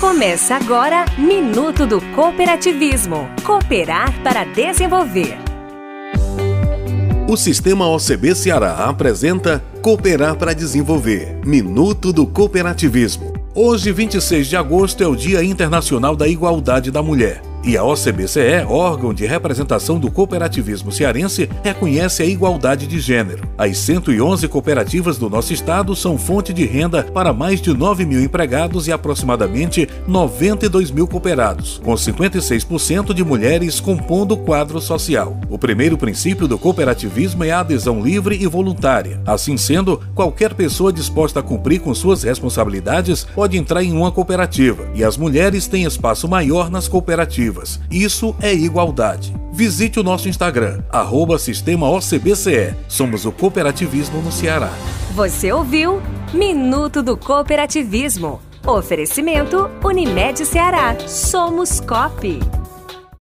Começa agora Minuto do Cooperativismo. Cooperar para desenvolver. O Sistema OCB Ceará apresenta Cooperar para Desenvolver Minuto do Cooperativismo. Hoje, 26 de agosto, é o Dia Internacional da Igualdade da Mulher. E a OCBCE, órgão de representação do cooperativismo cearense, reconhece a igualdade de gênero. As 111 cooperativas do nosso estado são fonte de renda para mais de 9 mil empregados e aproximadamente 92 mil cooperados, com 56% de mulheres compondo o quadro social. O primeiro princípio do cooperativismo é a adesão livre e voluntária. Assim sendo, qualquer pessoa disposta a cumprir com suas responsabilidades pode entrar em uma cooperativa, e as mulheres têm espaço maior nas cooperativas isso é igualdade. Visite o nosso Instagram, arroba Sistema OCBCE. Somos o cooperativismo no Ceará. Você ouviu Minuto do Cooperativismo. Oferecimento Unimed Ceará. Somos COP.